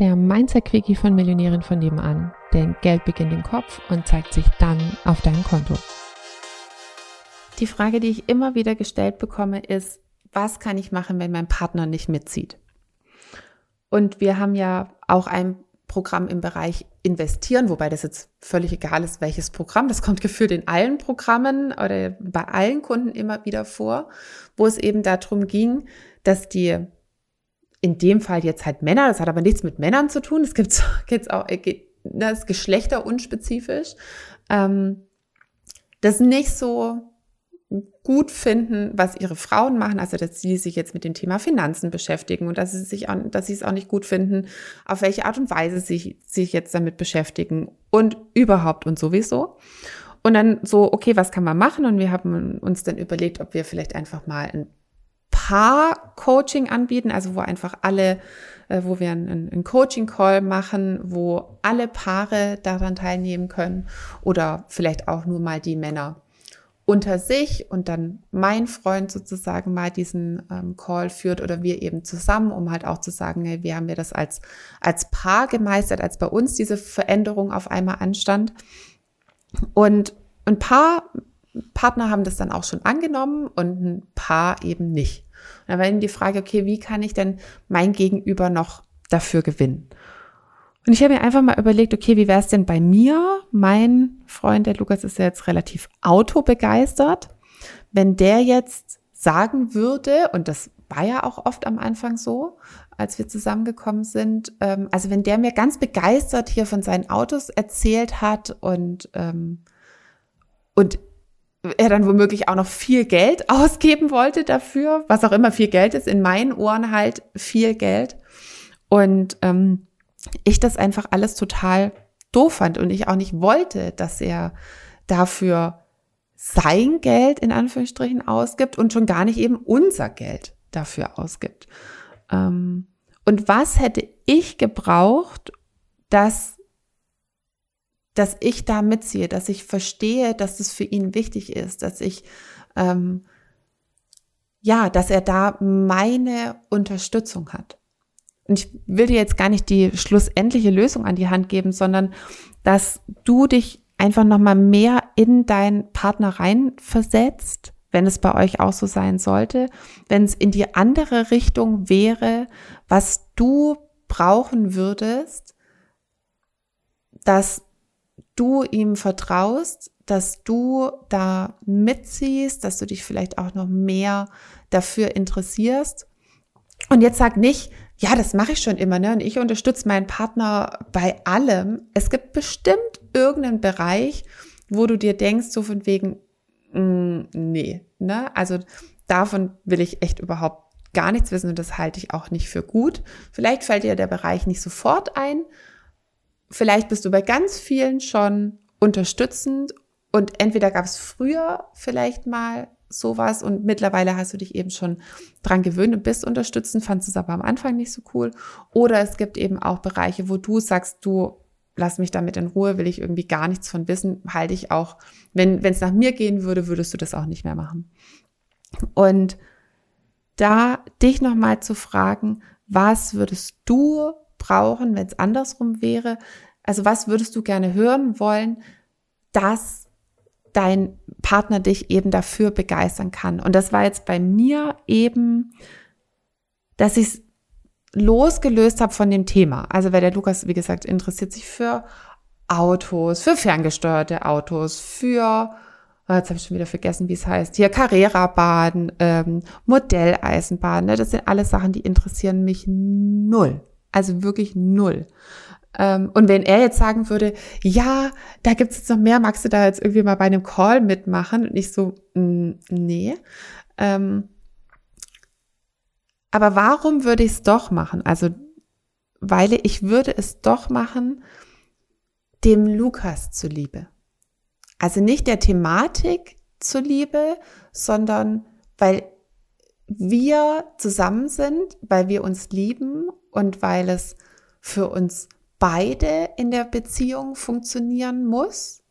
der Mindset-Quickie von Millionären von nebenan. Denn Geld beginnt im Kopf und zeigt sich dann auf deinem Konto. Die Frage, die ich immer wieder gestellt bekomme, ist, was kann ich machen, wenn mein Partner nicht mitzieht? Und wir haben ja auch ein Programm im Bereich investieren, wobei das jetzt völlig egal ist, welches Programm. Das kommt gefühlt in allen Programmen oder bei allen Kunden immer wieder vor, wo es eben darum ging, dass die in dem Fall jetzt halt Männer, das hat aber nichts mit Männern zu tun, es gibt geht's auch, äh, das ist geschlechterunspezifisch, ähm, das nicht so gut finden, was ihre Frauen machen, also dass sie sich jetzt mit dem Thema Finanzen beschäftigen und dass sie sich auch, dass sie es auch nicht gut finden, auf welche Art und Weise sie sich jetzt damit beschäftigen und überhaupt und sowieso. Und dann so, okay, was kann man machen? Und wir haben uns dann überlegt, ob wir vielleicht einfach mal ein Paar-Coaching anbieten, also wo einfach alle, äh, wo wir einen, einen Coaching-Call machen, wo alle Paare daran teilnehmen können oder vielleicht auch nur mal die Männer unter sich und dann mein Freund sozusagen mal diesen ähm, Call führt oder wir eben zusammen, um halt auch zu sagen, hey, wie haben wir das als, als Paar gemeistert, als bei uns diese Veränderung auf einmal anstand. Und ein paar Partner haben das dann auch schon angenommen und ein paar eben nicht. Und dann war eben die Frage, okay, wie kann ich denn mein Gegenüber noch dafür gewinnen? Und ich habe mir einfach mal überlegt, okay, wie wäre es denn bei mir? Mein Freund, der Lukas, ist ja jetzt relativ autobegeistert. Wenn der jetzt sagen würde, und das war ja auch oft am Anfang so, als wir zusammengekommen sind, ähm, also wenn der mir ganz begeistert hier von seinen Autos erzählt hat und, ähm, und er dann womöglich auch noch viel Geld ausgeben wollte dafür, was auch immer viel Geld ist, in meinen Ohren halt viel Geld. Und ähm, ich das einfach alles total doof fand und ich auch nicht wollte, dass er dafür sein Geld in Anführungsstrichen ausgibt und schon gar nicht eben unser Geld dafür ausgibt. Ähm, und was hätte ich gebraucht, dass, dass ich da mitziehe, dass ich verstehe, dass es für ihn wichtig ist, dass ich, ähm, ja, dass er da meine Unterstützung hat. Und ich will dir jetzt gar nicht die schlussendliche Lösung an die Hand geben, sondern dass du dich einfach nochmal mehr in deinen Partner reinversetzt, wenn es bei euch auch so sein sollte, wenn es in die andere Richtung wäre, was du brauchen würdest, dass du ihm vertraust, dass du da mitziehst, dass du dich vielleicht auch noch mehr dafür interessierst. Und jetzt sag nicht, ja, das mache ich schon immer, ne? Und ich unterstütze meinen Partner bei allem. Es gibt bestimmt irgendeinen Bereich, wo du dir denkst, so von wegen, mh, mm, nee, ne? Also davon will ich echt überhaupt gar nichts wissen und das halte ich auch nicht für gut. Vielleicht fällt dir der Bereich nicht sofort ein. Vielleicht bist du bei ganz vielen schon unterstützend und entweder gab es früher vielleicht mal sowas und mittlerweile hast du dich eben schon dran gewöhnt und bist unterstützend, fandest es aber am Anfang nicht so cool. Oder es gibt eben auch Bereiche, wo du sagst, du lass mich damit in Ruhe, will ich irgendwie gar nichts von wissen, halte ich auch, wenn es nach mir gehen würde, würdest du das auch nicht mehr machen. Und da dich nochmal zu fragen, was würdest du brauchen, wenn es andersrum wäre? Also was würdest du gerne hören wollen, dass dein Partner dich eben dafür begeistern kann. Und das war jetzt bei mir eben, dass ich es losgelöst habe von dem Thema. Also weil der Lukas, wie gesagt, interessiert sich für Autos, für ferngesteuerte Autos, für, oh, jetzt habe ich schon wieder vergessen, wie es heißt, hier Carrera-Bahn, ähm, Modelleisenbahn, ne? das sind alles Sachen, die interessieren mich null. Also wirklich null. Ähm, und wenn er jetzt sagen würde, ja, da gibt's jetzt noch mehr, magst du da jetzt irgendwie mal bei einem Call mitmachen? Und ich so, nee. Ähm, aber warum würde ich es doch machen? Also, weil ich würde es doch machen, dem Lukas zuliebe. Also nicht der Thematik zuliebe, sondern weil wir zusammen sind, weil wir uns lieben und weil es für uns beide in der Beziehung funktionieren muss.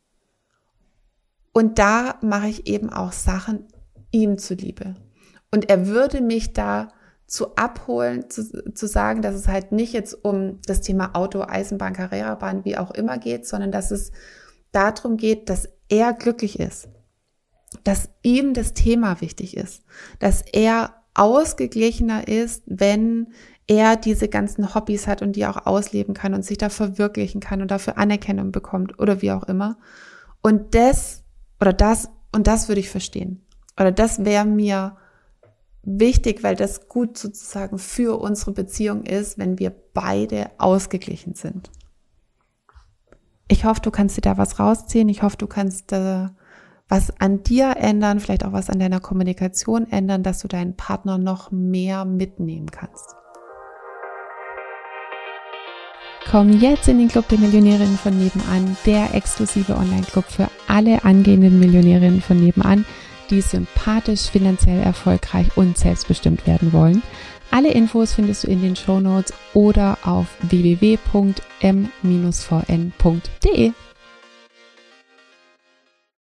Und da mache ich eben auch Sachen ihm zuliebe. Und er würde mich da zu abholen, zu, zu sagen, dass es halt nicht jetzt um das Thema Auto, Eisenbahn, Carrera-Bahn, wie auch immer geht, sondern dass es darum geht, dass er glücklich ist, dass ihm das Thema wichtig ist, dass er ausgeglichener ist, wenn er diese ganzen Hobbys hat und die auch ausleben kann und sich da verwirklichen kann und dafür Anerkennung bekommt oder wie auch immer. Und das oder das und das würde ich verstehen. Oder das wäre mir wichtig, weil das gut sozusagen für unsere Beziehung ist, wenn wir beide ausgeglichen sind. Ich hoffe, du kannst dir da was rausziehen. Ich hoffe, du kannst äh, was an dir ändern, vielleicht auch was an deiner Kommunikation ändern, dass du deinen Partner noch mehr mitnehmen kannst. Komm jetzt in den Club der Millionärinnen von nebenan, der exklusive Online-Club für alle angehenden Millionärinnen von nebenan die sympathisch, finanziell erfolgreich und selbstbestimmt werden wollen. Alle Infos findest du in den Show Notes oder auf www.m-vn.de.